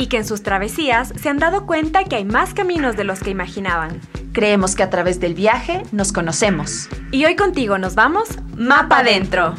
Y que en sus travesías se han dado cuenta que hay más caminos de los que imaginaban. Creemos que a través del viaje nos conocemos. Y hoy contigo nos vamos Mapa Adentro.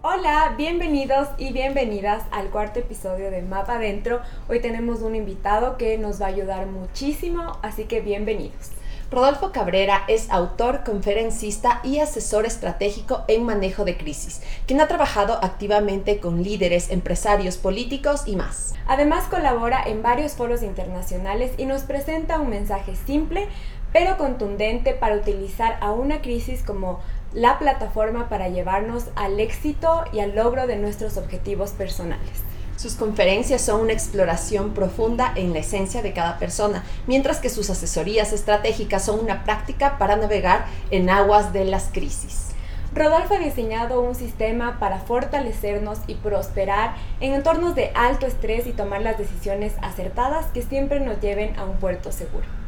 Hola, bienvenidos y bienvenidas al cuarto episodio de Mapa Adentro. Hoy tenemos un invitado que nos va a ayudar muchísimo, así que bienvenidos. Rodolfo Cabrera es autor, conferencista y asesor estratégico en manejo de crisis, quien ha trabajado activamente con líderes, empresarios, políticos y más. Además colabora en varios foros internacionales y nos presenta un mensaje simple pero contundente para utilizar a una crisis como la plataforma para llevarnos al éxito y al logro de nuestros objetivos personales. Sus conferencias son una exploración profunda en la esencia de cada persona, mientras que sus asesorías estratégicas son una práctica para navegar en aguas de las crisis. Rodolfo ha diseñado un sistema para fortalecernos y prosperar en entornos de alto estrés y tomar las decisiones acertadas que siempre nos lleven a un puerto seguro.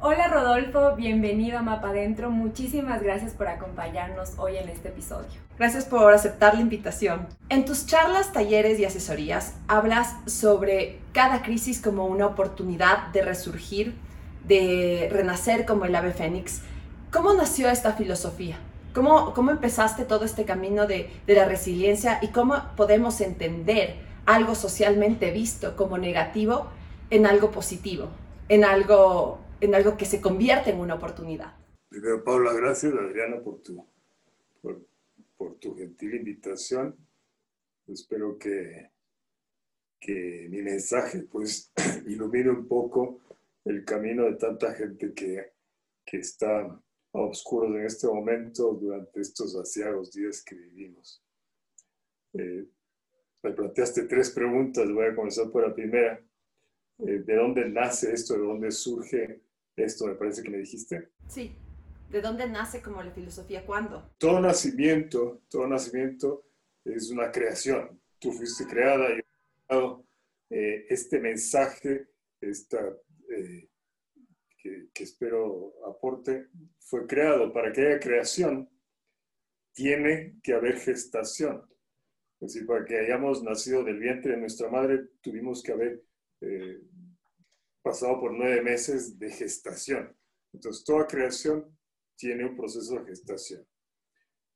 Hola Rodolfo, bienvenido a Mapa Adentro. Muchísimas gracias por acompañarnos hoy en este episodio. Gracias por aceptar la invitación. En tus charlas, talleres y asesorías hablas sobre cada crisis como una oportunidad de resurgir, de renacer como el ave fénix. ¿Cómo nació esta filosofía? ¿Cómo, cómo empezaste todo este camino de, de la resiliencia y cómo podemos entender algo socialmente visto como negativo en algo positivo, en algo en algo que se convierte en una oportunidad. Primero, Paula, gracias, Adriana, por tu, por, tu gentil invitación. Espero que, que mi mensaje pues ilumine un poco el camino de tanta gente que, que está a oscuros en este momento durante estos asiagos días que vivimos. Eh, me planteaste tres preguntas, voy a comenzar por la primera. Eh, ¿De dónde nace esto? ¿De dónde surge esto me parece que me dijiste. Sí. ¿De dónde nace como la filosofía? ¿Cuándo? Todo nacimiento, todo nacimiento es una creación. Tú fuiste creada y eh, este mensaje, esta, eh, que, que, espero aporte, fue creado. Para que haya creación, tiene que haber gestación. Es decir, para que hayamos nacido del vientre de nuestra madre, tuvimos que haber eh, pasado por nueve meses de gestación. Entonces, toda creación tiene un proceso de gestación.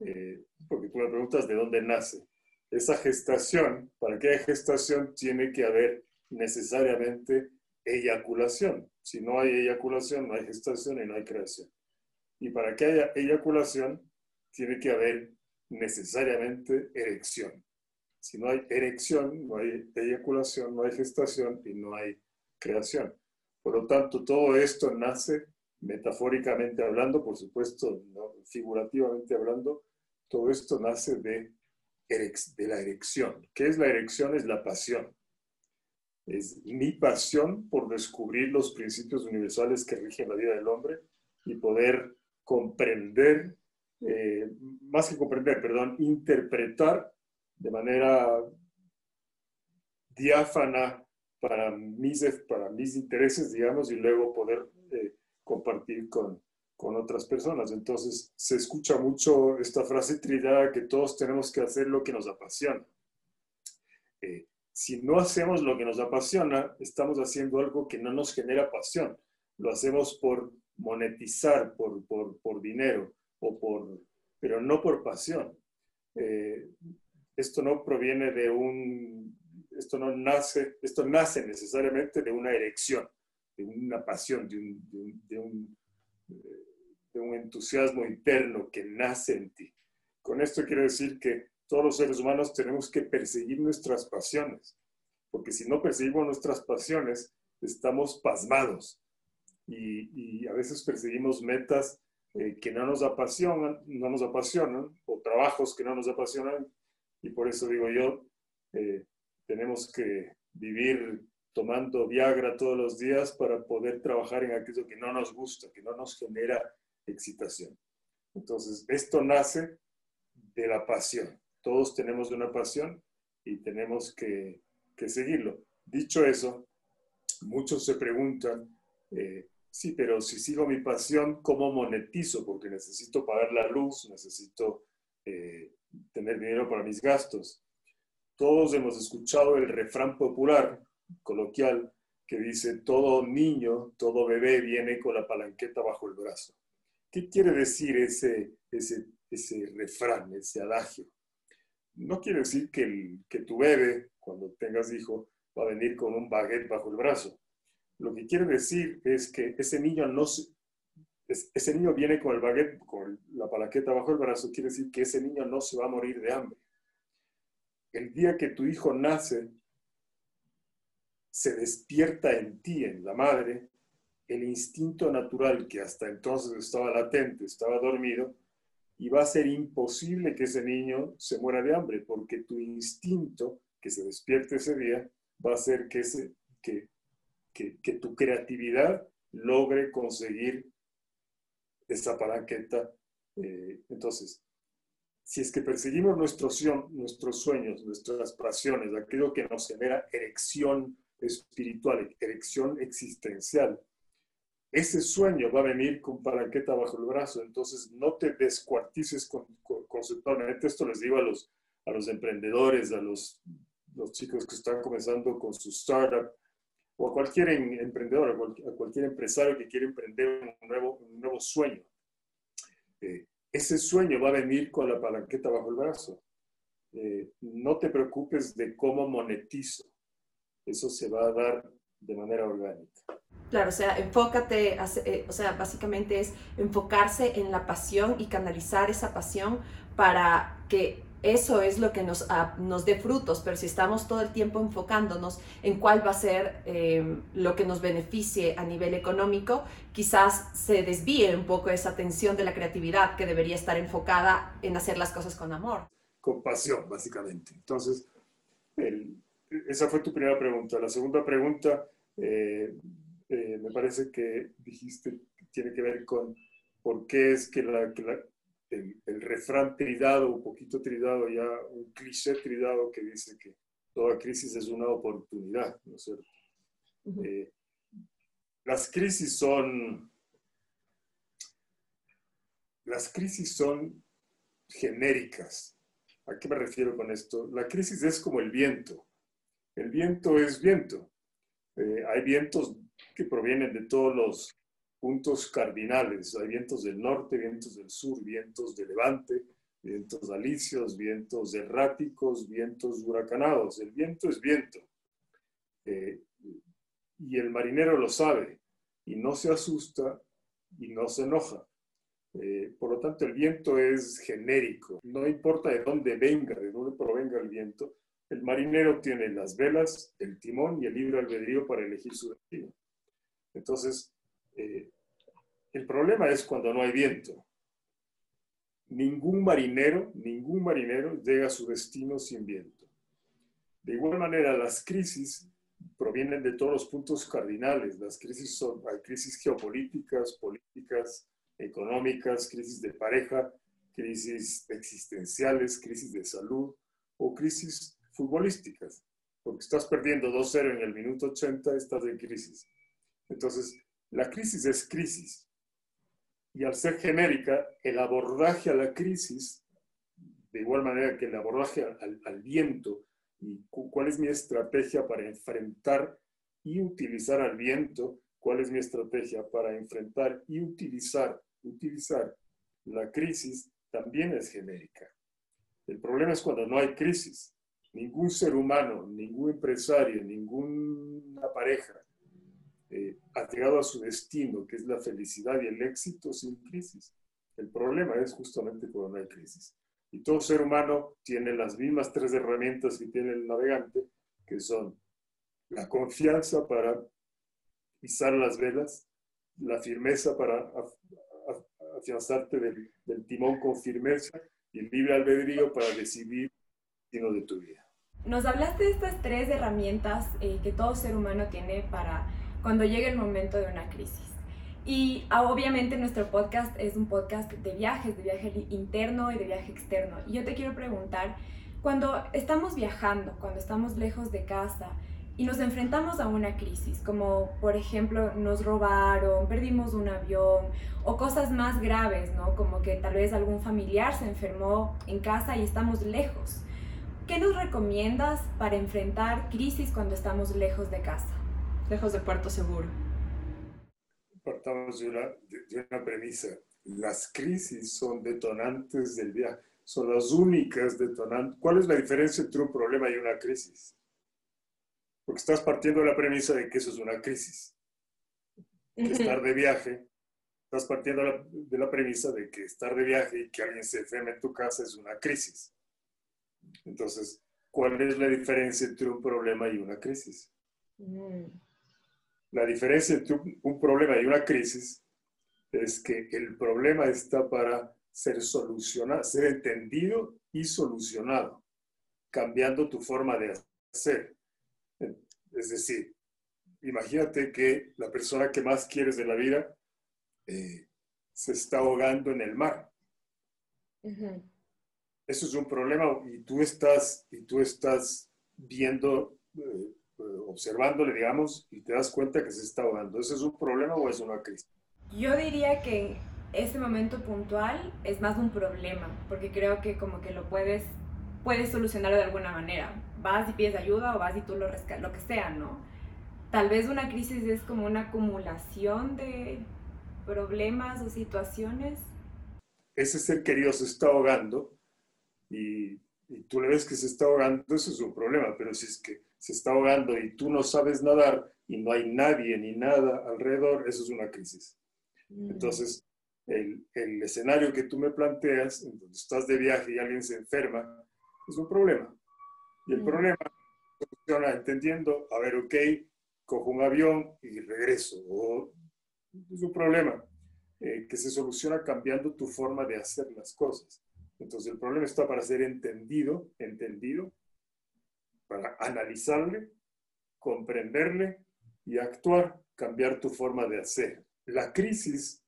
Eh, porque tú me preguntas de dónde nace. Esa gestación, para que haya gestación, tiene que haber necesariamente eyaculación. Si no hay eyaculación, no hay gestación y no hay creación. Y para que haya eyaculación, tiene que haber necesariamente erección. Si no hay erección, no hay eyaculación, no hay gestación y no hay creación. Por lo tanto, todo esto nace metafóricamente hablando, por supuesto, figurativamente hablando, todo esto nace de, de la erección. ¿Qué es la erección? Es la pasión. Es mi pasión por descubrir los principios universales que rigen la vida del hombre y poder comprender, eh, más que comprender, perdón, interpretar de manera diáfana para mis, para mis intereses, digamos, y luego poder eh, compartir con, con otras personas. Entonces, se escucha mucho esta frase trillada que todos tenemos que hacer lo que nos apasiona. Eh, si no hacemos lo que nos apasiona, estamos haciendo algo que no nos genera pasión. Lo hacemos por monetizar, por, por, por dinero, o por, pero no por pasión. Eh, esto no proviene de un esto no nace, esto nace necesariamente de una erección, de una pasión, de un, de un, de un, entusiasmo interno que nace en ti. Con esto quiero decir que todos los seres humanos tenemos que perseguir nuestras pasiones, porque si no perseguimos nuestras pasiones, estamos pasmados y, y a veces perseguimos metas eh, que no nos apasionan, no nos apasionan, o trabajos que no nos apasionan, Y por eso digo yo, eh, tenemos que vivir tomando Viagra todos los días para poder trabajar en aquello que no nos gusta, que no nos genera excitación. Entonces, esto nace de la pasión. Todos tenemos una pasión y tenemos que, que seguirlo. Dicho eso, muchos se preguntan, eh, sí, pero si sigo mi pasión, ¿cómo monetizo? Porque necesito pagar la luz, necesito eh, tener dinero para mis gastos. Todos hemos escuchado el refrán popular, coloquial, que dice, todo niño, todo bebé viene con la palanqueta bajo el brazo. ¿Qué quiere decir ese, ese, ese refrán, ese adagio? No quiere decir que, que tu bebé, cuando tengas hijo, va a venir con un baguette bajo el brazo. Lo que quiere decir es que ese niño no ese niño viene con el baguette, con la palanqueta bajo el brazo, quiere decir que ese niño no se va a morir de hambre. El día que tu hijo nace, se despierta en ti, en la madre, el instinto natural que hasta entonces estaba latente, estaba dormido, y va a ser imposible que ese niño se muera de hambre, porque tu instinto que se despierte ese día va a hacer que, ese, que, que, tu creatividad logre conseguir esa palanqueta. Eh, entonces, si es que perseguimos nuestros, nuestros sueños, nuestras pasiones, aquello que nos genera erección espiritual, erección existencial, ese sueño va a venir con palanqueta bajo el brazo. Entonces, no te descuartices conceptualmente. Esto les digo a los, a los emprendedores, a los los chicos que están comenzando con su startup, o a cualquier em, emprendedor, a cualquier empresario que quiere emprender un nuevo, un nuevo sueño. Eh, ese sueño va a venir con la palanqueta bajo el brazo. Eh, no te preocupes de cómo monetizo. Eso se va a dar de manera orgánica. Claro, o sea, enfócate, eh, o sea, básicamente es enfocarse en la pasión y canalizar esa pasión para que eso es lo que nos, ah, nos dé frutos, pero si estamos todo el tiempo enfocándonos en cuál va a ser eh, lo que nos beneficie a nivel económico, quizás se desvíe un poco esa atención de la creatividad que debería estar enfocada en hacer las cosas con amor. Con pasión, básicamente. Entonces, esa fue tu primera pregunta. La segunda pregunta, eh, eh, me parece que dijiste, tiene que ver con por qué es que que la el, refrán tridado, un poquito tridado ya, un cliché tridado que dice que toda crisis es una oportunidad, ¿no es cierto? Eh, las crisis son, las crisis son genéricas. ¿A qué me refiero con esto? La crisis es como el viento. El viento es viento. Eh, hay vientos que provienen de todos los puntos cardinales. Hay vientos del norte, vientos del sur, vientos de levante, vientos alicios, vientos erráticos, vientos huracanados. El viento es viento. Eh, y el marinero lo sabe y no se asusta y no se enoja. Eh, por lo tanto, el viento es genérico. No importa de dónde venga, de dónde provenga el viento, el marinero tiene las velas, el timón y el libre albedrío para elegir su destino. Entonces, eh, el problema es cuando no hay viento. Ningún marinero, ningún marinero llega a su destino sin viento. De igual manera, las crisis provienen de todos los puntos cardinales. Las crisis son, hay crisis geopolíticas, políticas, económicas, crisis de pareja, crisis existenciales, crisis de salud o crisis futbolísticas. Porque estás perdiendo 2-0 en el minuto 80, estás en crisis. Entonces, la crisis es crisis. Y al ser genérica, el abordaje a la crisis, de igual manera que el abordaje al, viento, y cuál es mi estrategia para enfrentar y utilizar al viento, cuál es mi estrategia para enfrentar y utilizar, utilizar la crisis, también es genérica. El problema es cuando no hay crisis. Ningún ser humano, ningún empresario, ninguna pareja, eh, ha llegado a su destino, que es la felicidad y el éxito sin crisis. El problema es justamente cuando hay crisis. Y todo ser humano tiene las mismas tres herramientas que tiene el navegante, que son la confianza para pisar las velas, la firmeza para afianzarte del, del timón con firmeza y el libre albedrío para decidir destino de tu vida. Nos hablaste de estas tres herramientas eh, que todo ser humano tiene para cuando llegue el momento de una crisis. Y ah, obviamente nuestro podcast es un podcast de viajes, de viaje interno y de viaje externo. Y yo te quiero preguntar, cuando estamos viajando, cuando estamos lejos de casa y nos enfrentamos a una crisis, como por ejemplo nos robaron, perdimos un avión o cosas más graves, ¿no? Como que tal vez algún familiar se enfermó en casa y estamos lejos. ¿Qué nos recomiendas para enfrentar crisis cuando estamos lejos de casa? Lejos de puerto seguro. Partamos de una, de una premisa. Las crisis son detonantes del viaje son las únicas detonantes. ¿Cuál es la diferencia entre un problema y una crisis? Porque estás partiendo de la premisa de que eso es una crisis. estar de viaje, estás partiendo de la premisa de que estar de viaje y que alguien se enferme en tu casa es una crisis. Entonces, ¿cuál es la diferencia entre un problema y una crisis? Mm. La diferencia entre un problema y una crisis es que el problema está para ser solucionado, ser entendido y solucionado, cambiando tu forma de hacer. Es decir, imagínate que la persona que más quieres de la vida eh, se está ahogando en el mar. Eso es un problema y tú estás, y tú estás viendo, eh, observándole, digamos, y te das cuenta que se está ahogando. ¿Eso es un problema o es una crisis? Yo diría que ese momento puntual es más un problema, porque creo que como que lo puedes, puedes solucionarlo de alguna manera. Vas y pides ayuda o vas y tú lo rescatas, lo que sea, ¿no? Tal vez una crisis es como una acumulación de problemas o situaciones. Ese ser querido se está ahogando y, y tú le ves que se está ahogando, eso es un problema, pero si es que se está ahogando y tú no sabes nadar y no hay nadie ni nada alrededor, eso es una crisis. Mm. Entonces, el, el, escenario que tú me planteas, en donde estás de viaje y alguien se enferma, es un problema. Y el mm. problema funciona entendiendo, a ver, ok, cojo un avión y regreso. O es un problema eh, que se soluciona cambiando tu forma de hacer las cosas. Entonces el problema está para ser entendido, entendido, para analizarle, comprenderle y actuar, cambiar tu forma de hacer. La crisis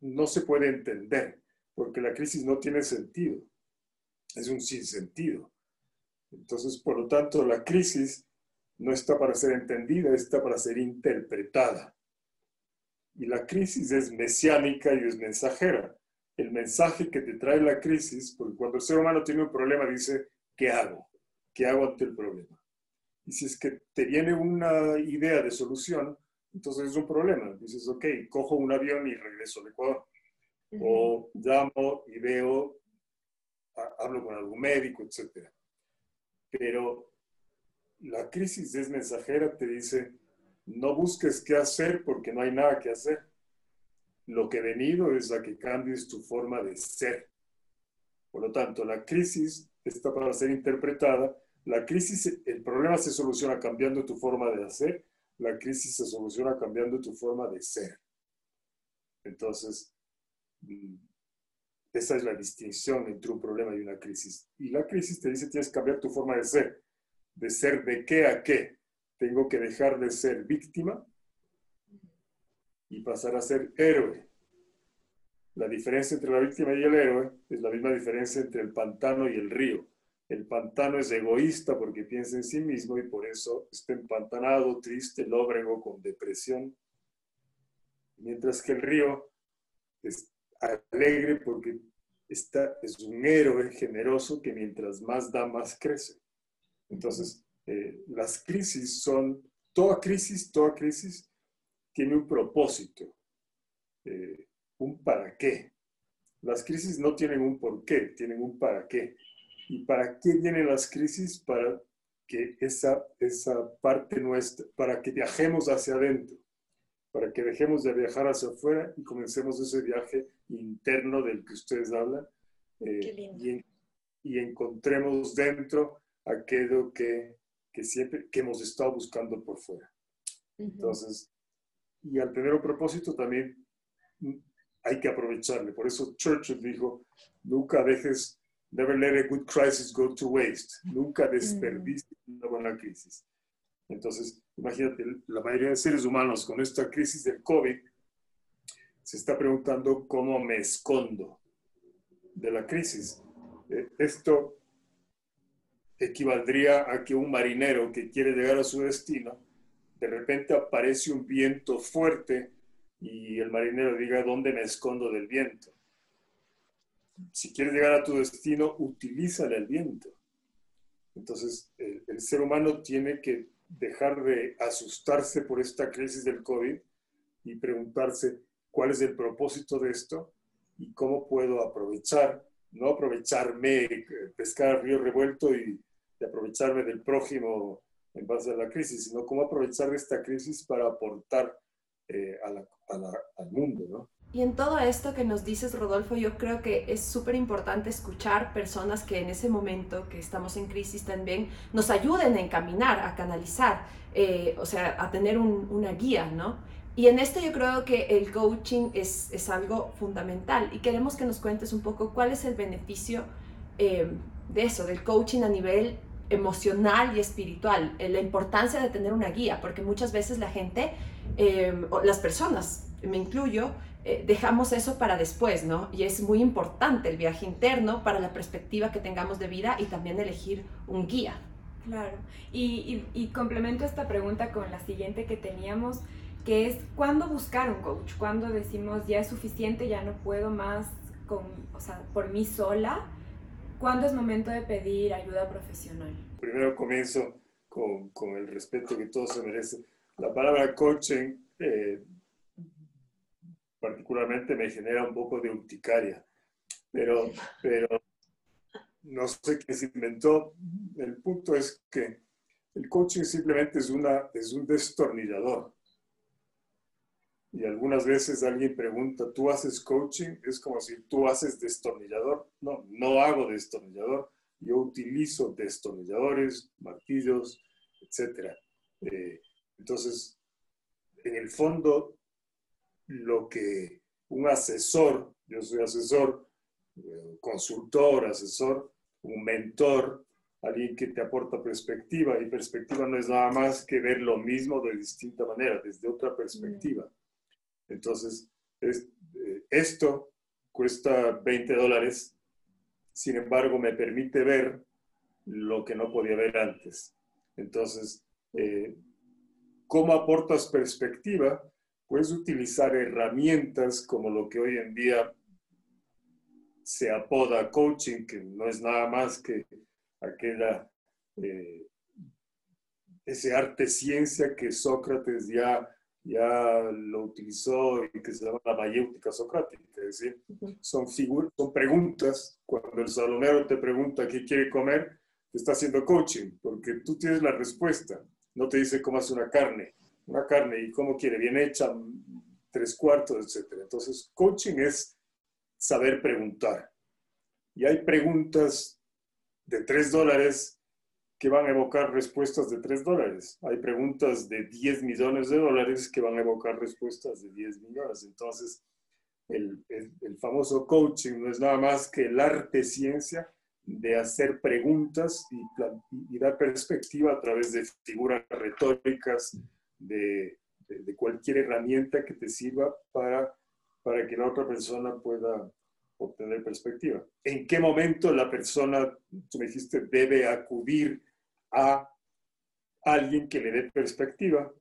no se puede entender, porque la crisis no tiene sentido, es un sinsentido. Entonces, por lo tanto, la crisis no está para ser entendida, está para ser interpretada. Y la crisis es mesiánica y es mensajera. El mensaje que te trae la crisis, porque cuando el ser humano tiene un problema dice, ¿qué hago? ¿Qué hago ante el problema? Y si es que te viene una idea de solución, entonces es un problema. Dices, ok, cojo un avión y regreso al Ecuador. O llamo y veo, hablo con algún médico, etc. Pero la crisis es mensajera, te dice, no busques qué hacer porque no hay nada que hacer. Lo que he venido es a que cambies tu forma de ser. Por lo tanto, la crisis está para ser interpretada. La crisis, el problema se soluciona cambiando tu forma de hacer la crisis se soluciona cambiando tu forma de ser. Entonces, mm, esa es la distinción entre un problema y una crisis. Y la crisis te dice, tienes que cambiar tu forma de ser. ¿De ser de qué a qué? Tengo que dejar de ser víctima y pasar a ser héroe. La diferencia entre la víctima y el héroe es la misma diferencia entre el pantano y el río. El pantano es egoísta porque piensa en sí mismo y por eso está empantanado, triste, lóbrego, con depresión. Mientras que el río es alegre porque está, es un héroe generoso que mientras más da, más crece. Entonces, eh, las crisis son, toda crisis, toda crisis tiene un propósito, eh, un para qué. Las crisis no tienen un por qué, tienen un para qué. ¿Y para qué vienen las crisis? Para que esa, esa parte nuestra, para que viajemos hacia adentro, para que dejemos de viajar hacia afuera y comencemos ese viaje interno del que ustedes hablan eh, y, y, encontremos dentro aquello que, que, siempre que hemos estado buscando por fuera. Entonces, y al tener un propósito también mm, hay que aprovecharle. Por eso Churchill dijo, nunca dejes never let a good crisis go to waste. Nunca desperdicie una buena crisis. Entonces, imagínate, la mayoría de seres humanos con esta crisis del COVID se está preguntando cómo me escondo de la crisis. Eh, esto equivaldría a que un marinero que quiere llegar a su destino, de repente aparece un viento fuerte y el marinero diga, ¿dónde me escondo del viento? Si quieres llegar a tu destino, utiliza el viento. Entonces, el ser humano tiene que dejar de asustarse por esta crisis del COVID y preguntarse cuál es el propósito de esto y cómo puedo aprovechar, no aprovecharme, pescar río revuelto y, aprovecharme del prójimo en base a la crisis, sino cómo aprovechar esta crisis para aportar eh, al mundo, ¿no? Y en todo esto que nos dices, Rodolfo, yo creo que es súper importante escuchar personas que en ese momento que estamos en crisis también nos ayuden a encaminar, a canalizar, eh, o sea, a tener una guía, ¿no? Y en esto yo creo que el coaching es, es, algo fundamental y queremos que nos cuentes un poco cuál es el beneficio eh, de eso, del coaching a nivel emocional y espiritual, eh, la importancia de tener una guía, porque muchas veces la gente, las personas, me incluyo, eh, dejamos eso para después, ¿no? Y es muy importante el viaje interno para la perspectiva que tengamos de vida y también elegir un guía. Claro, y, y, complemento esta pregunta con la siguiente que teníamos, que es, ¿cuándo buscar un coach? ¿Cuándo decimos, ya es suficiente, ya no puedo más con, o sea, por mí sola? ¿Cuándo es momento de pedir ayuda profesional? Primero comienzo con, con el respeto que todos se merecen. La palabra coaching eh, particularmente me genera un poco de urticaria, pero, pero no sé qué se inventó. El punto es que el coaching simplemente es, una, es un destornillador. Y algunas veces alguien pregunta, ¿tú haces coaching? Es como si tú haces destornillador. No, no hago destornillador. Yo utilizo destornilladores, martillos, etc. Eh, entonces, en el fondo, lo que un asesor, yo soy asesor, eh, consultor, asesor, un mentor, alguien que te aporta perspectiva, y perspectiva no es nada más que ver lo mismo de distinta manera, desde otra perspectiva. Entonces, eh, esto cuesta 20 dólares, sin embargo, me permite ver lo que no podía ver antes. Entonces, eh, ¿cómo aportas perspectiva? Puedes utilizar herramientas como lo que hoy en día se apoda coaching, que no es nada más que aquella, eh, ese arte ciencia que Sócrates ya, ya lo utilizó y que se llama la mayéutica socrática. Es decir, son, figuras, son preguntas. Cuando el salonero te pregunta qué quiere comer, te está haciendo coaching, porque tú tienes la respuesta. No te dice cómo hace una carne una carne y cómo quiere, bien hecha, tres cuartos, etc. Entonces, coaching es saber preguntar. Y hay preguntas de tres dólares que van a evocar respuestas de tres dólares. Hay preguntas de 10 millones de dólares que van a evocar respuestas de 10 millones. Entonces, el, el, famoso coaching no es nada más que el arte ciencia de hacer preguntas y, y, dar perspectiva a través de figuras retóricas, de, cualquier herramienta que te sirva para, para que la otra persona pueda obtener perspectiva. ¿En qué momento la persona, tú me dijiste, debe acudir a alguien que le dé perspectiva?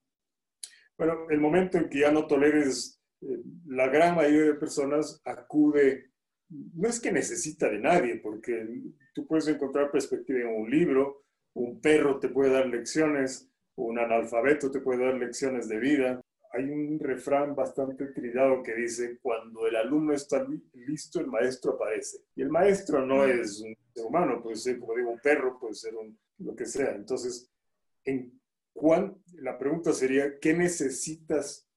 Bueno, el momento en que ya no toleres, eh, la gran mayoría de personas acude, no es que necesita de nadie, porque tú puedes encontrar perspectiva en un libro, un perro te puede dar lecciones, un analfabeto te puede dar lecciones de vida. Hay un refrán bastante trillado que dice, cuando el alumno está listo, el maestro aparece. Y el maestro no es un ser humano, puede ser, como digo, un perro, puede ser un, lo que sea. Entonces, en cuán, la pregunta sería, ¿qué necesitas,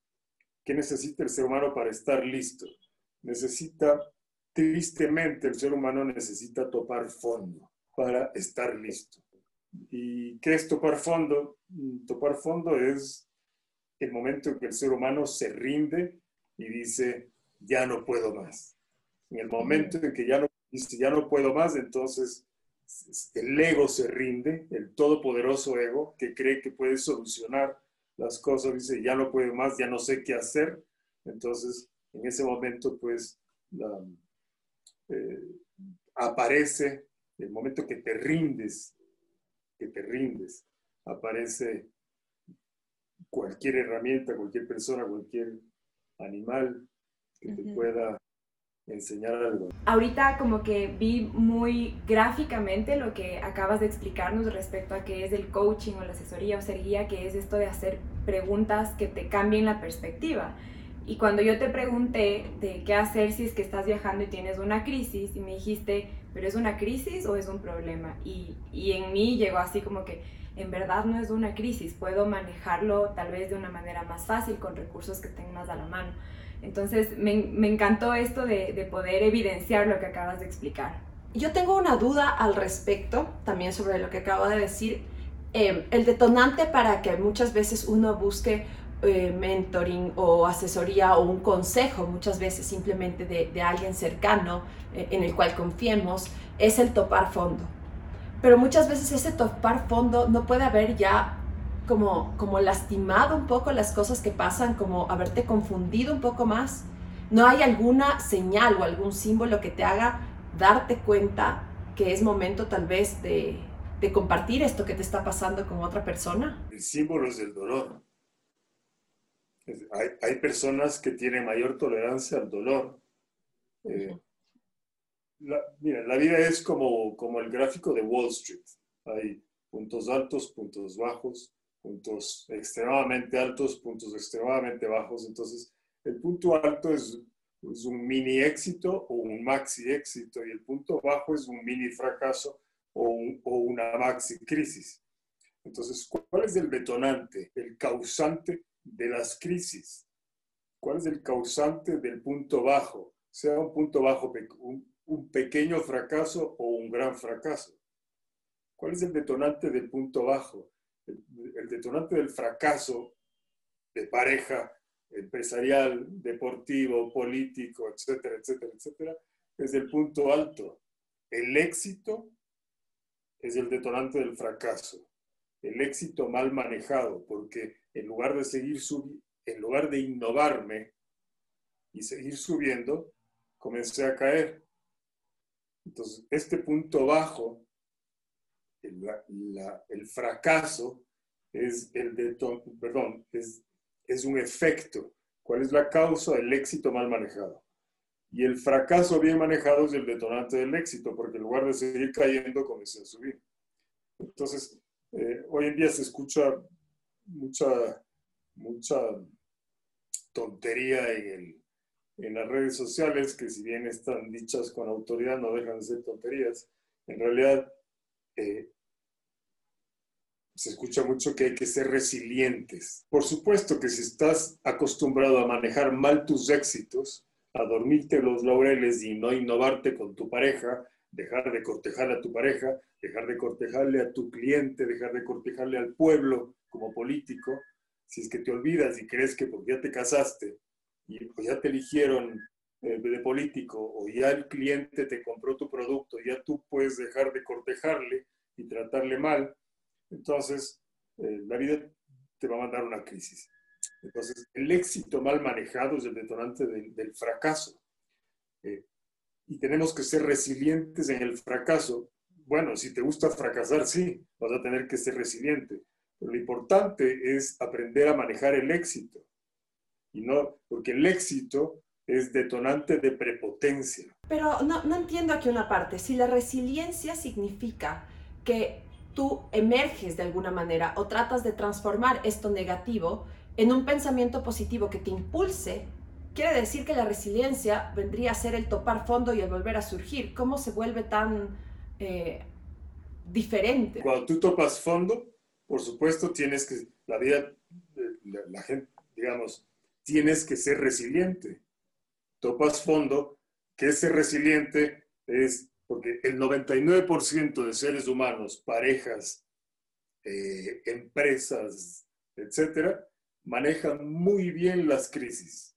qué necesita el ser humano para estar listo? Necesita, tristemente, el ser humano necesita topar fondo para estar listo. ¿Y qué es topar fondo? Mm, topar fondo es el momento en que el ser humano se rinde y dice, ya no puedo más. En el momento en que ya no dice, ya no puedo más, entonces el ego se rinde, el todopoderoso ego que cree que puede solucionar las cosas, dice, ya no puedo más, ya no sé qué hacer. Entonces, en ese momento, pues, eh, aparece el momento que te rindes, que te rindes, aparece cualquier herramienta, cualquier persona, cualquier animal que te pueda enseñar algo. Ahorita como que vi muy gráficamente lo que acabas de explicarnos respecto a qué es el coaching o la asesoría o ser guía, que es esto de hacer preguntas que te cambien la perspectiva. Y cuando yo te pregunté de qué hacer si es que estás viajando y tienes una crisis y me dijiste, pero es una crisis o es un problema? Y, y en mí llegó así como que en verdad no es una crisis, puedo manejarlo tal vez de una manera más fácil con recursos que tengo más a la mano. Entonces me, me encantó esto de, de, poder evidenciar lo que acabas de explicar. Yo tengo una duda al respecto también sobre lo que acabo de decir. Eh, el detonante para que muchas veces uno busque eh, mentoring o asesoría o un consejo, muchas veces simplemente de, alguien cercano eh, en el cual confiemos, es el topar fondo. Pero muchas veces ese topar fondo no puede haber ya como, como lastimado un poco las cosas que pasan, como haberte confundido un poco más? ¿No hay alguna señal o algún símbolo que te haga darte cuenta que es momento tal vez de, de compartir esto que te está pasando con otra persona? El símbolo es el dolor. Hay, hay personas que tienen mayor tolerancia al dolor. Eh, la, mira, la vida es como, como el gráfico de Wall Street. Hay puntos altos, puntos bajos, puntos extremadamente altos, puntos extremadamente bajos. Entonces, el punto alto es, un mini éxito o un maxi éxito y el punto bajo es un mini fracaso o, o una maxi crisis. Entonces, ¿cuál es el detonante, el causante de las crisis? ¿Cuál es el causante del punto bajo? Sea un punto bajo, un, un pequeño fracaso o un gran fracaso. ¿Cuál es el detonante del punto bajo? el, detonante del fracaso de pareja empresarial, deportivo, político, etcétera, etcétera, etcétera, es el punto alto. El éxito es el detonante del fracaso. El éxito mal manejado, porque en lugar de seguir subiendo, en lugar de innovarme y seguir subiendo, comencé a caer. Entonces, este punto bajo el, fracaso es el de, perdón, es, es un efecto. ¿Cuál es la causa? El éxito mal manejado. Y el fracaso bien manejado es el detonante del éxito, porque en lugar de seguir cayendo, comencé a subir. Entonces, eh, hoy en día se escucha mucha, mucha tontería en, el, en las redes sociales, que si bien están dichas con autoridad, no dejan de ser tonterías. En realidad, eh, se escucha mucho que hay que ser resilientes. Por supuesto que si estás acostumbrado a manejar mal tus éxitos, a dormirte los laureles y no innovarte con tu pareja, dejar de cortejar a tu pareja, dejar de cortejarle a tu cliente, dejar de cortejarle al pueblo como político, si es que te olvidas y crees que porque ya te casaste y pues ya te eligieron eh, de político o ya el cliente te compró tu producto, ya tú puedes dejar de cortejarle y tratarle mal, entonces eh, la vida te va a mandar una crisis. Entonces, el éxito mal manejado es el detonante del, fracaso. Eh, y tenemos que ser resilientes en el fracaso. Bueno, si te gusta fracasar, sí, vas a tener que ser resiliente. Pero lo importante es aprender a manejar el éxito. Y no, porque el éxito es detonante de prepotencia. Pero no, no entiendo aquí una parte. Si la resiliencia significa que tú emerges de alguna manera o tratas de transformar esto negativo en un pensamiento positivo que te impulse, quiere decir que la resiliencia vendría a ser el topar fondo y el volver a surgir. ¿Cómo se vuelve tan eh, diferente? Cuando tú topas fondo, por supuesto tienes que, la vida, la, gente, digamos, tienes que ser resiliente. Topas fondo, que ser resiliente es porque el 99% de seres humanos, parejas, eh, empresas, etcétera, manejan muy bien las crisis.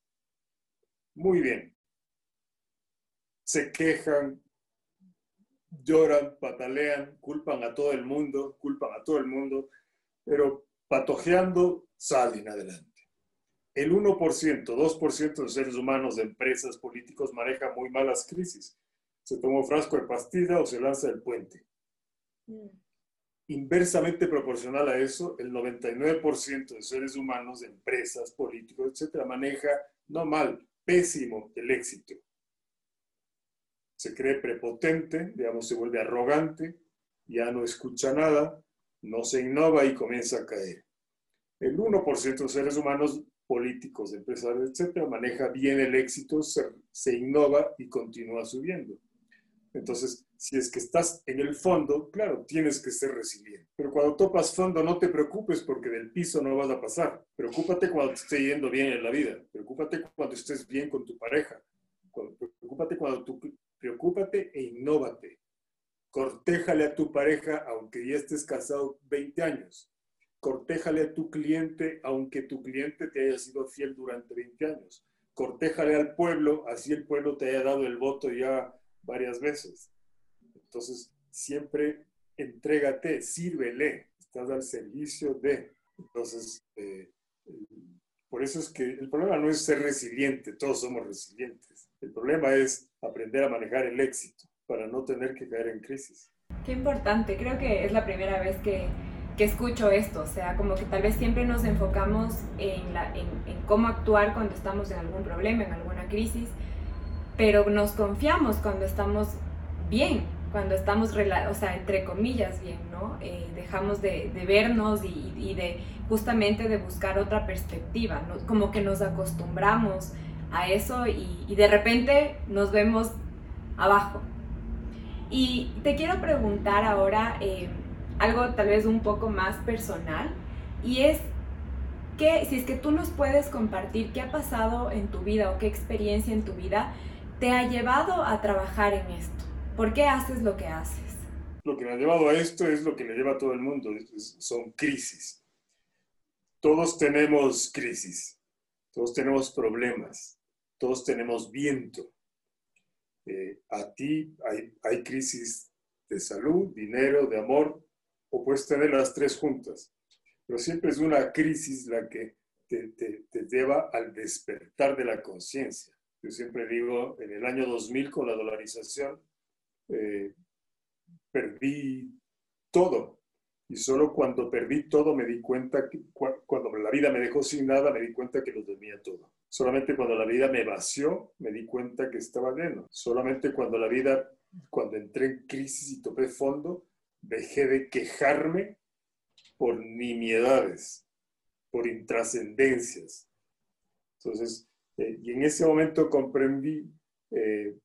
Muy bien. Se quejan, lloran, patalean, culpan a todo el mundo, culpan a todo el mundo, pero patojeando salen adelante. El 1%, 2% de seres humanos, de empresas, políticos manejan muy malas crisis. Se toma un frasco de pastilla o se lanza del puente. Inversamente proporcional a eso, el 99% de seres humanos, de empresas, políticos, etcétera, maneja no mal, pésimo el éxito. Se cree prepotente, digamos, se vuelve arrogante, ya no escucha nada, no se innova y comienza a caer. El 1% de seres humanos, políticos, empresarios, etcétera, maneja bien el éxito, se, se innova y continúa subiendo. Entonces, si es que estás en el fondo, claro, tienes que ser resiliente. Pero cuando topas fondo, no te preocupes porque del piso no vas a pasar. Preocúpate cuando esté yendo bien en la vida. Preocúpate cuando estés bien con tu pareja. Preocúpate cuando tú, preocúpate e innóvate. Cortéjale a tu pareja aunque ya estés casado 20 años. Cortéjale a tu cliente aunque tu cliente te haya sido fiel durante 20 años. Cortéjale al pueblo, así el pueblo te haya dado el voto ya varias veces. Entonces, siempre entrégate, sírvele, estás al servicio de. Entonces, eh, por eso es que el problema no es ser resiliente, todos somos resilientes. El problema es aprender a manejar el éxito para no tener que caer en crisis. Qué importante, creo que es la primera vez que, que escucho esto, o sea, como que tal vez siempre nos enfocamos en, la, en, en cómo actuar cuando estamos en algún problema, en alguna crisis, pero nos confiamos cuando estamos bien, cuando estamos, o sea, entre comillas bien, ¿no? Eh, dejamos de, vernos y, de justamente de buscar otra perspectiva, como que nos acostumbramos a eso y, de repente nos vemos abajo. Y te quiero preguntar ahora eh, algo tal vez un poco más personal y es que si es que tú nos puedes compartir qué ha pasado en tu vida o qué experiencia en tu vida te ha llevado a trabajar en esto? ¿Por qué haces lo que haces? Lo que me ha llevado a esto es lo que le lleva a todo el mundo, son crisis. Todos tenemos crisis, todos tenemos problemas, todos tenemos viento. Eh, a ti hay, crisis de salud, dinero, de amor, o puedes tener las tres juntas. Pero siempre es una crisis la que te lleva al despertar de la conciencia. Yo siempre digo, en el año 2000 con la dolarización, eh, perdí todo. Y solo cuando perdí todo me di cuenta, que, cuando la vida me dejó sin nada, me di cuenta que lo tenía todo. Solamente cuando la vida me vació, me di cuenta que estaba lleno. Solamente cuando la vida, cuando entré en crisis y topé fondo, dejé de quejarme por nimiedades, por intrascendencias. Entonces, eh, y en ese momento comprendí, eh,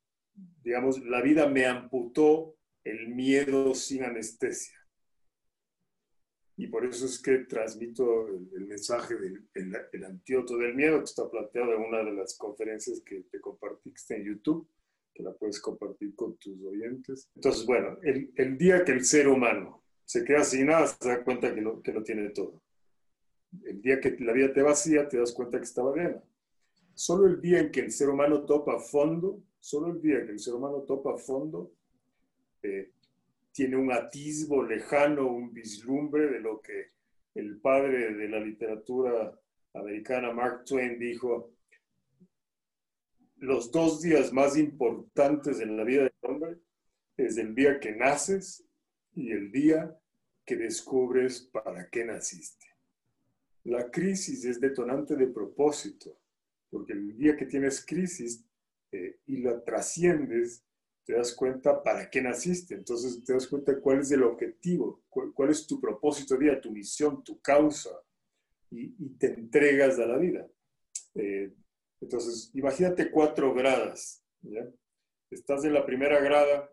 digamos, la vida me amputó el miedo sin anestesia. Y por eso es que transmito el, mensaje del el, antídoto del miedo, que está planteado en una de las conferencias que te compartí, que está en YouTube, que la puedes compartir con tus oyentes. Entonces, bueno, el, el día que el ser humano se queda sin nada, se da cuenta que lo, que lo tiene todo. El día que la vida te vacía, te das cuenta que estaba llena. Solo el día en que el ser humano topa fondo, solo el día que el ser humano topa fondo, eh, tiene un atisbo lejano, un vislumbre de lo que el padre de la literatura americana, Mark Twain, dijo, los dos días más importantes en la vida del hombre es el día que naces y el día que descubres para qué naciste. La crisis es detonante de propósito porque el día que tienes crisis eh, y la trasciendes, te das cuenta para qué naciste, entonces te das cuenta cuál es el objetivo, cuál, es tu propósito de vida, tu misión, tu causa, y, te entregas a la vida. Eh, entonces, imagínate cuatro gradas. Estás en la primera grada,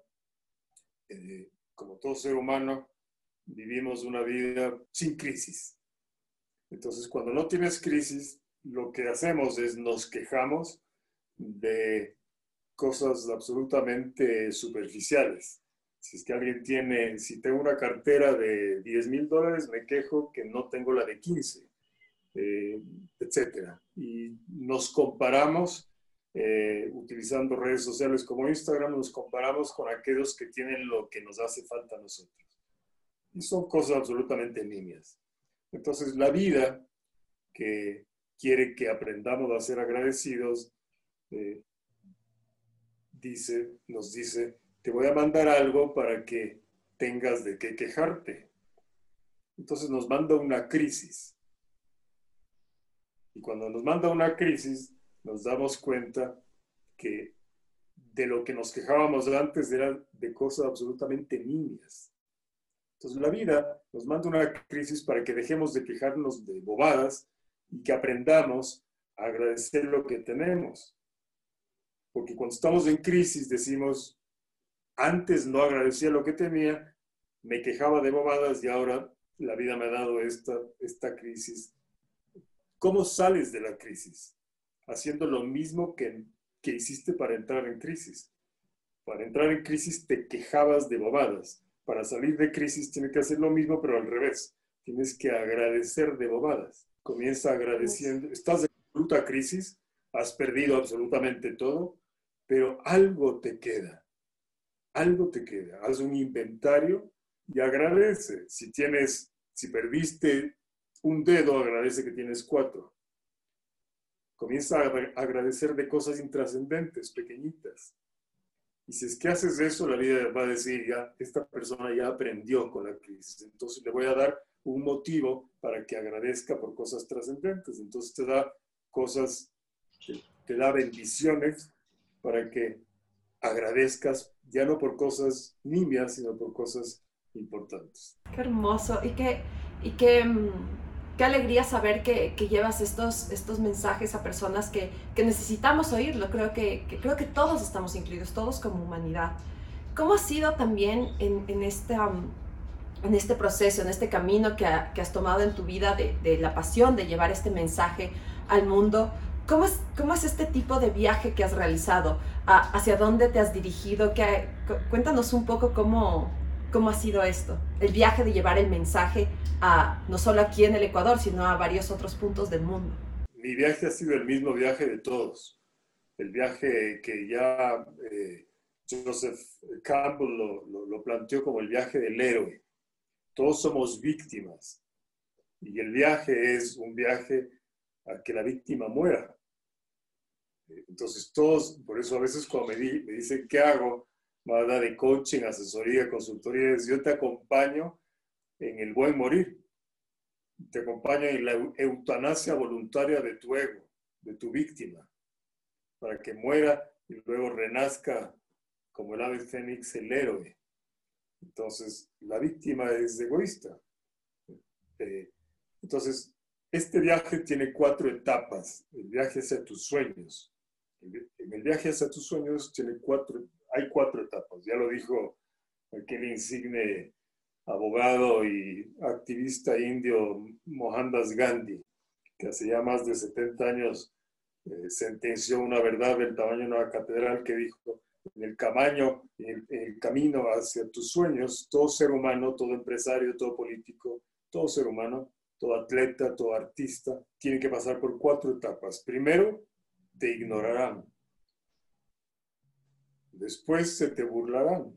eh, como todo ser humano, vivimos una vida sin crisis. Entonces, cuando no tienes crisis, lo que hacemos es nos quejamos de cosas absolutamente superficiales. Si es que alguien tiene, si tengo una cartera de 10 mil dólares, me quejo que no tengo la de 15, eh, etc. Y nos comparamos eh, utilizando redes sociales como Instagram, nos comparamos con aquellos que tienen lo que nos hace falta a nosotros. Y son cosas absolutamente niñas. Entonces, la vida que quiere que aprendamos a ser agradecidos, eh, dice, nos dice, te voy a mandar algo para que tengas de qué quejarte. Entonces nos manda una crisis. Y cuando nos manda una crisis, nos damos cuenta que de lo que nos quejábamos antes era de cosas absolutamente niñas. Entonces la vida nos manda una crisis para que dejemos de quejarnos de bobadas y que aprendamos a agradecer lo que tenemos. Porque cuando estamos en crisis decimos, antes no agradecía lo que tenía, me quejaba de bobadas y ahora la vida me ha dado esta, esta crisis. ¿Cómo sales de la crisis? Haciendo lo mismo que, que hiciste para entrar en crisis. Para entrar en crisis te quejabas de bobadas. Para salir de crisis tienes que hacer lo mismo, pero al revés. Tienes que agradecer de bobadas. Comienza agradeciendo. Estás en absoluta crisis, has perdido absolutamente todo, pero algo te queda. Algo te queda. Haz un inventario y agradece. Si tienes, si perdiste un dedo, agradece que tienes cuatro. Comienza a agradecer de cosas intrascendentes, pequeñitas. Y si es que haces eso, la vida va a decir, ya, esta persona ya aprendió con la crisis. Entonces le voy a dar un motivo para que agradezca por cosas trascendentes. Entonces te da cosas, te da bendiciones para que agradezcas ya no por cosas nimias, sino por cosas importantes. Qué hermoso y qué, y qué, mm, qué alegría saber que, que, llevas estos, estos mensajes a personas que, que necesitamos oírlo. Creo que, creo que todos estamos incluidos, todos como humanidad. ¿Cómo ha sido también en, en, este, en este proceso, en este camino que, que has tomado en tu vida de, de, la pasión de llevar este mensaje al mundo? ¿Cómo es, ¿Cómo es este tipo de viaje que has realizado? ¿Hacia dónde te has dirigido? ¿Qué, cuéntanos un poco cómo, ¿Cómo ha sido esto? El viaje de llevar el mensaje a no solo aquí en el Ecuador, sino a varios otros puntos del mundo. Mi viaje ha sido el mismo viaje de todos. El viaje que ya eh, Joseph Campbell lo, lo, lo planteó como el viaje del héroe. Todos somos víctimas. Y el viaje es un viaje a que la víctima muera. Entonces todos, por eso a veces cuando me, di, me dicen, ¿qué hago? va de coaching, asesoría, consultoría, yo te acompaño en el buen morir. Te acompaño en la eutanasia voluntaria de tu ego, de tu víctima, para que muera y luego renazca como el ave fénix, el héroe. Entonces, la víctima es egoísta. Eh, entonces, este viaje tiene cuatro etapas. El viaje hacia tus sueños. En el viaje hacia tus sueños tiene cuatro hay cuatro etapas, ya lo dijo aquel insigne abogado y activista indio Mohandas Gandhi, que hace ya más de 70 años eh, sentenció una verdad del tamaño de una catedral que dijo, en el, el camino hacia tus sueños, todo ser humano, todo empresario, todo político, todo ser humano, todo atleta, todo artista, tiene que pasar por cuatro etapas. Primero, te ignorarán. Después se te burlarán.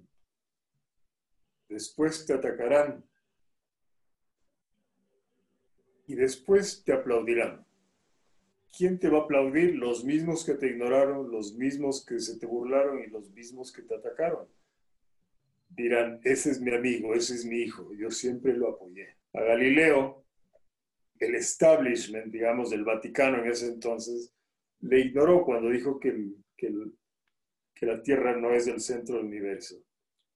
Después te atacarán. Y después te aplaudirán. ¿Quién te va a aplaudir? Los mismos que te ignoraron, los mismos que se te burlaron y los mismos que te atacaron. Dirán, ese es mi amigo, ese es mi hijo, yo siempre lo apoyé. A Galileo, el establishment, digamos, del Vaticano en ese entonces, le ignoró cuando dijo que que que la Tierra no es el centro del universo.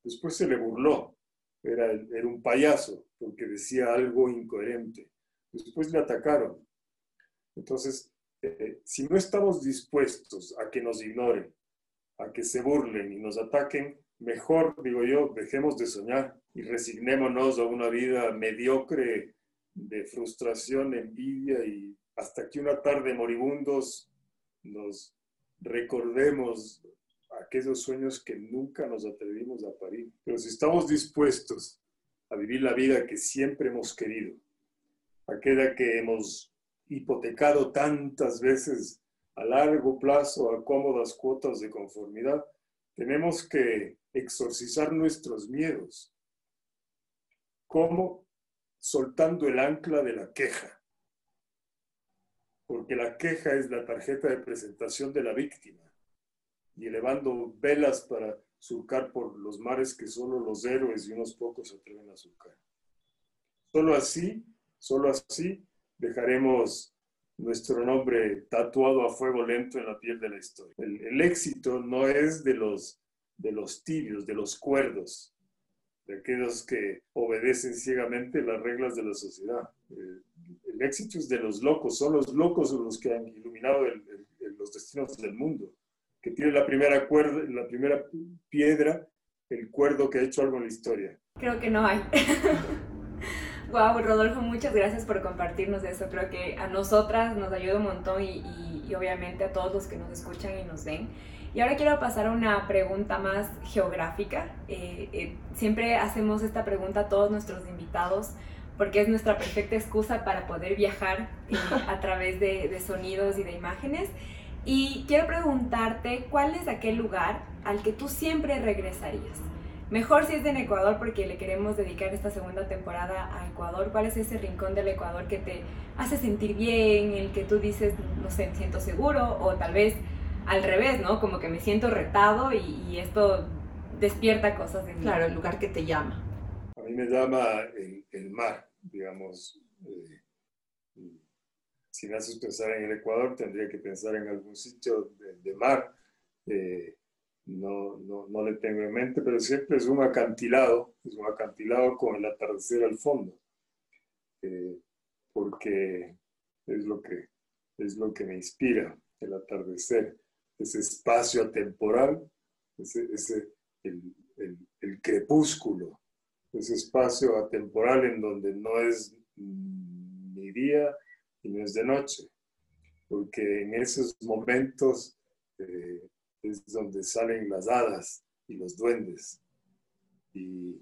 Después se le burló, era, era un payaso, porque decía algo incoherente. Después le atacaron. Entonces, eh, si no estamos dispuestos a que nos ignoren, a que se burlen y nos ataquen, mejor, digo yo, dejemos de soñar y resignémonos a una vida mediocre de frustración, envidia y hasta que una tarde moribundos nos recordemos aquellos sueños que nunca nos atrevimos a parir. Pero si estamos dispuestos a vivir la vida que siempre hemos querido, aquella que hemos hipotecado tantas veces a largo plazo a cómodas cuotas de conformidad, tenemos que exorcizar nuestros miedos. ¿Cómo? Soltando el ancla de la queja. Porque la queja es la tarjeta de presentación de la víctima. Y elevando velas para surcar por los mares que solo los héroes y unos pocos se atreven a surcar. Solo así, solo así dejaremos nuestro nombre tatuado a fuego lento en la piel de la historia. El, éxito no es de los, de los tibios, de los cuerdos, de aquellos que obedecen ciegamente las reglas de la sociedad. El, éxito es de los locos, son los locos los que han iluminado los destinos del mundo, que tiene la primera, cuerda, la primera piedra, el cuerdo que ha hecho algo en la historia. Creo que no hay. Wow, Rodolfo, muchas gracias por compartirnos eso. Creo que a nosotras nos ayuda un montón y, obviamente a todos los que nos escuchan y nos ven. Y ahora quiero pasar a una pregunta más geográfica. Eh, eh, siempre hacemos esta pregunta a todos nuestros invitados porque es nuestra perfecta excusa para poder viajar eh, a través de, de sonidos y de imágenes. Y quiero preguntarte, ¿cuál es aquel lugar al que tú siempre regresarías? Mejor si es en Ecuador porque le queremos dedicar esta segunda temporada a Ecuador. ¿Cuál es ese rincón del Ecuador que te hace sentir bien, el que tú dices, no sé, me siento seguro o tal vez al revés, ¿no? Como que me siento retado y, esto despierta cosas en Claro, el lugar que te llama. A mí me llama el, mar, digamos. Eh, si me haces pensar en el Ecuador, tendría que pensar en algún sitio de, mar. Eh, no, no, no, le tengo en mente, pero siempre es un acantilado, es un acantilado con el atardecer al fondo, eh, porque es lo, que, es lo que me inspira, el atardecer, ese espacio atemporal, ese, ese el, el, el, crepúsculo, ese espacio atemporal en donde no es ni día y no es de noche, porque en esos momentos... Eh, es donde salen las hadas y los duendes. Y,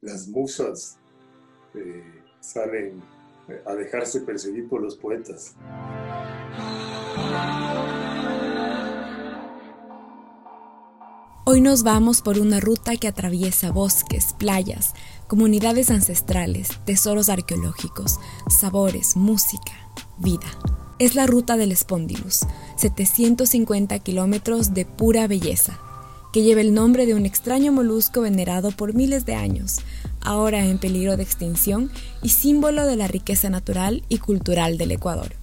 las musas eh, salen a dejarse perseguir por los poetas. Hoy nos vamos por una ruta que atraviesa bosques, playas, comunidades ancestrales, tesoros arqueológicos, sabores, música, vida es la ruta del Spondylus, 750 kilómetros de pura belleza, que lleva el nombre de un extraño molusco venerado por miles de años, ahora en peligro de extinción y símbolo de la riqueza natural y cultural del Ecuador.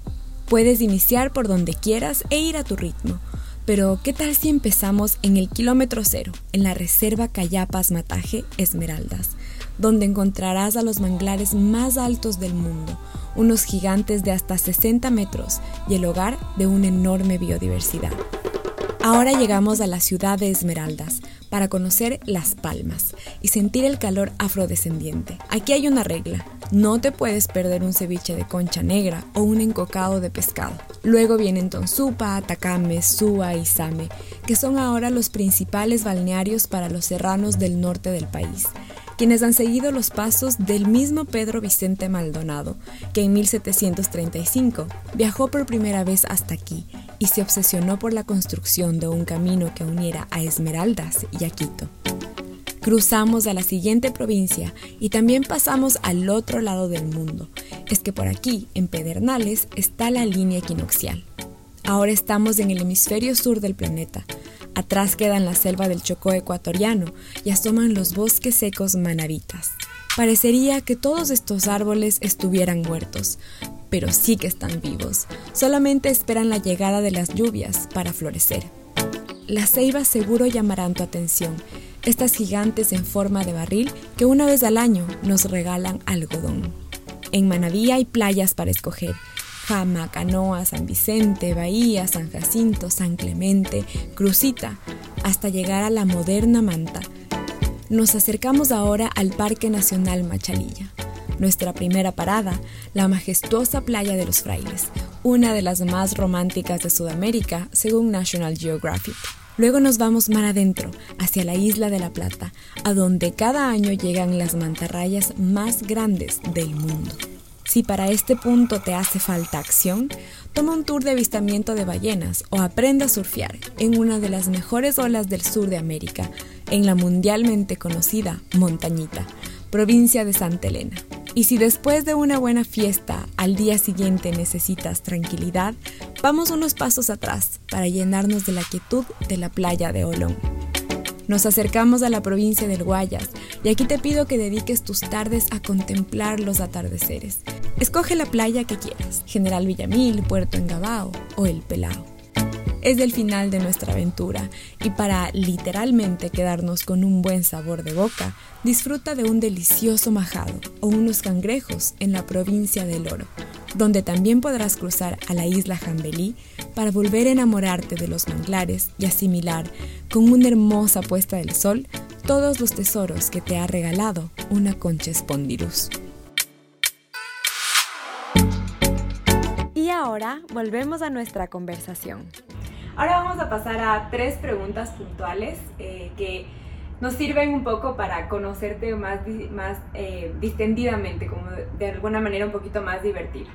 Puedes iniciar por donde quieras e ir a tu ritmo, pero ¿qué tal si empezamos en el kilómetro cero, en la Reserva Cayapas Mataje Esmeraldas, donde encontrarás a los manglares más altos del mundo, unos gigantes de hasta 60 metros y el hogar de una enorme biodiversidad. Ahora llegamos a la ciudad de Esmeraldas para conocer Las Palmas y sentir el calor afrodescendiente. Aquí hay una regla, no te puedes perder un ceviche de concha negra o un encocado de pescado. Luego vienen Tonsupa, Takame, Sua y Same, que son ahora los principales balnearios para los serranos del norte del país quienes han seguido los pasos del mismo Pedro Vicente Maldonado, que en 1735 viajó por primera vez hasta aquí y se obsesionó por la construcción de un camino que uniera a Esmeraldas y a Quito. Cruzamos a la siguiente provincia y también pasamos al otro lado del mundo. Es que por aquí, en Pedernales, está la línea equinoccial. Ahora estamos en el hemisferio sur del planeta, Atrás quedan la selva del Chocó ecuatoriano y asoman los bosques secos manavitas. Parecería que todos estos árboles estuvieran muertos, pero sí que están vivos. Solamente esperan la llegada de las lluvias para florecer. Las ceibas seguro llamarán tu atención, estas gigantes en forma de barril que una vez al año nos regalan algodón. En Manaví hay playas para escoger Jama, Canoa, San Vicente, Bahía, San Jacinto, San Clemente, Crucita, hasta llegar a la moderna Manta. Nos acercamos ahora al Parque Nacional Machalilla. Nuestra primera parada, la majestuosa playa de los Frailes, una de las más románticas de Sudamérica, según National Geographic. Luego nos vamos mar adentro, hacia la isla de La Plata, a donde cada año llegan las mantarrayas más grandes del mundo. Si para este punto te hace falta acción, toma un tour de avistamiento de ballenas o aprenda a surfear en una de las mejores olas del sur de América, en la mundialmente conocida Montañita, provincia de Santa Elena. Y si después de una buena fiesta al día siguiente necesitas tranquilidad, vamos unos pasos atrás para llenarnos de la quietud de la playa de Olón. Nos acercamos a la provincia del Guayas y aquí te pido que dediques tus tardes a contemplar los atardeceres. Escoge la playa que quieras, General Villamil, Puerto Engabao o El Pelao es el final de nuestra aventura y para literalmente quedarnos con un buen sabor de boca, disfruta de un delicioso majado o unos cangrejos en la provincia del Oro, donde también podrás cruzar a la isla Jambelí para volver a enamorarte de los manglares y asimilar con una hermosa puesta del sol todos los tesoros que te ha regalado una concha espondirus. Ahora volvemos a nuestra conversación. Ahora vamos a pasar a tres preguntas puntuales eh, que nos sirven un poco para conocerte más, más eh, distendidamente, como de alguna manera un poquito más divertida.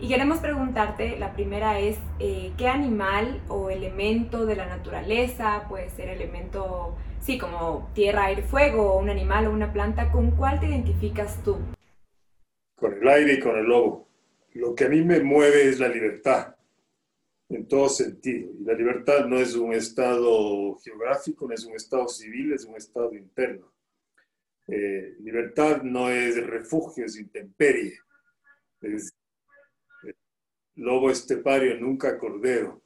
Y queremos preguntarte, la primera es, eh, ¿qué animal o elemento de la naturaleza, puede ser elemento, sí, como tierra, aire, fuego, un animal o una planta, con cuál te identificas tú? Con el aire y con el lobo. Lo que a mí me mueve es la libertad en todo sentido. Y la libertad no es un estado geográfico, no es un estado civil, es un estado interno. Eh, libertad no es refugio, es intemperie. Es, lobo estepario, nunca cordero.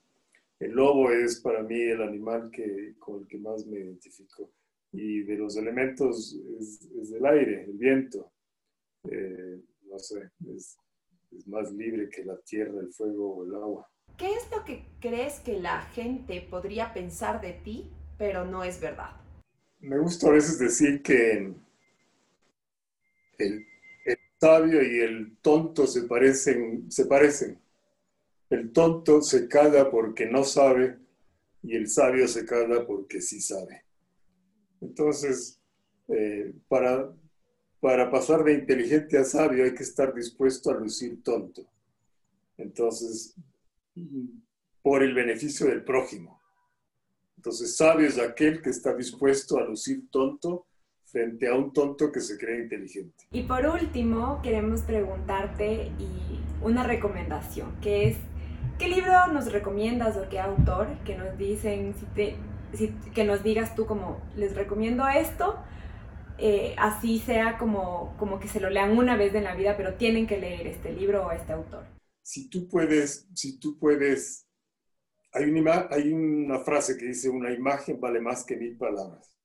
El lobo es para mí el animal que, con el que más me identifico. Y de los elementos es, el aire, el viento. Eh, no sé, es, es más libre que la tierra, el fuego o el agua. ¿Qué es lo que crees que la gente podría pensar de ti, pero no es verdad? Me gusta a veces decir que el, sabio y el tonto se parecen, se parecen. El tonto se cala porque no sabe y el sabio se cala porque sí sabe. Entonces, eh, para, para pasar de inteligente a sabio hay que estar dispuesto a lucir tonto. Entonces, por el beneficio del prójimo. Entonces, sabio es aquel que está dispuesto a lucir tonto frente a un tonto que se cree inteligente. Y por último, queremos preguntarte y una recomendación, que es, ¿qué libro nos recomiendas o qué autor? Que nos dicen, si que nos digas tú como, les recomiendo esto, eh, así sea como, como que se lo lean una vez en la vida, pero tienen que leer este libro o este autor si tú puedes, si tú puedes, hay una, hay una frase que dice, una imagen vale más que mil palabras.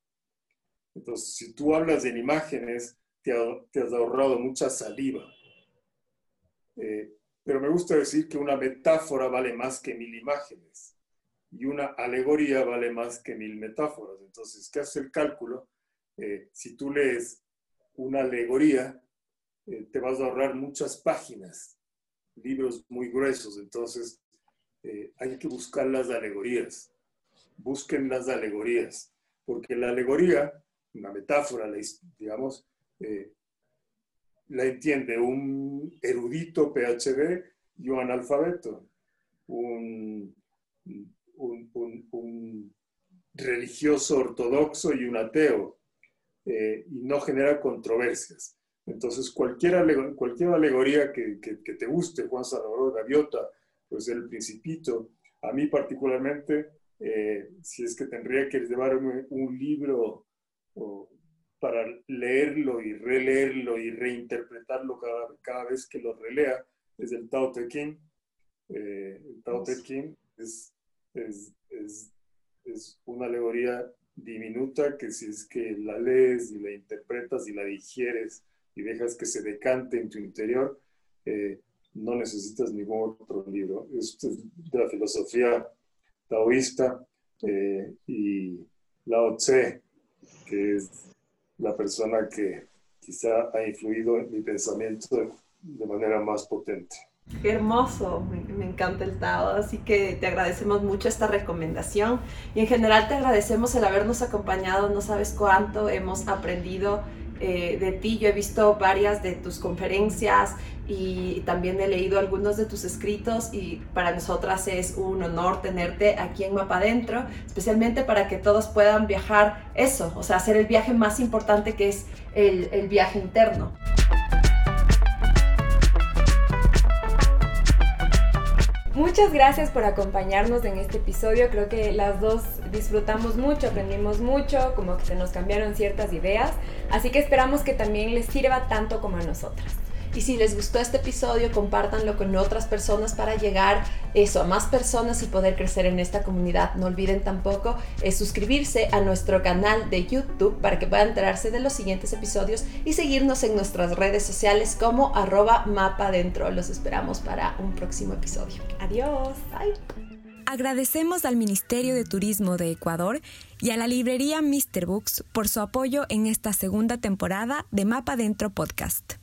Entonces, si tú hablas en imágenes, te, has ahorrado mucha saliva. Eh, pero me gusta decir que una metáfora vale más que mil imágenes y una alegoría vale más que mil metáforas. Entonces, ¿qué hace el cálculo? Eh, si tú lees una alegoría, eh, te vas a ahorrar muchas páginas libros muy gruesos, entonces eh, hay que buscar las alegorías. Busquen las alegorías, porque la alegoría, una metáfora, digamos, eh, la entiende un erudito PhD y un analfabeto, un, un, religioso ortodoxo y un ateo, eh, y no genera controversias. Entonces, cualquier, cualquier alegoría que, te guste, Juan Salvador Gaviota, pues El Principito, a mí particularmente, eh, si es que tendría que llevarme un libro para leerlo y releerlo y reinterpretarlo cada, cada vez que lo relea, es el Tao Te Ching. Eh, el Tao Te Ching es, es, es, es una alegoría diminuta que si es que la lees y la interpretas y la digieres y dejas que se decante en tu interior, eh, no necesitas ningún otro libro. Es de la filosofía taoísta eh, y Lao Tse, que es la persona que quizá ha influido en mi pensamiento de manera más potente. Qué hermoso, me, encanta el Tao, así que te agradecemos mucho esta recomendación y en general te agradecemos el habernos acompañado, no sabes cuánto hemos aprendido eh, de ti. Yo he visto varias de tus conferencias y también he leído algunos de tus escritos y para nosotras es un honor tenerte aquí en Mapa Adentro, especialmente para que todos puedan viajar eso, o sea, hacer el viaje más importante que es el, el viaje interno. Muchas gracias por acompañarnos en este episodio. Creo que las dos disfrutamos mucho, aprendimos mucho, como que se nos cambiaron ciertas ideas. Así que esperamos que también les sirva tanto como a nosotras. Y si les gustó este episodio, compártanlo con otras personas para llegar eso a más personas y poder crecer en esta comunidad. No olviden tampoco eh, suscribirse a nuestro canal de YouTube para que puedan enterarse de los siguientes episodios y seguirnos en nuestras redes sociales como arroba mapa dentro. Los esperamos para un próximo episodio. Adiós. Bye. Agradecemos al Ministerio de Turismo de Ecuador y a la librería Mr. Books por su apoyo en esta segunda temporada de Mapa Dentro Podcast.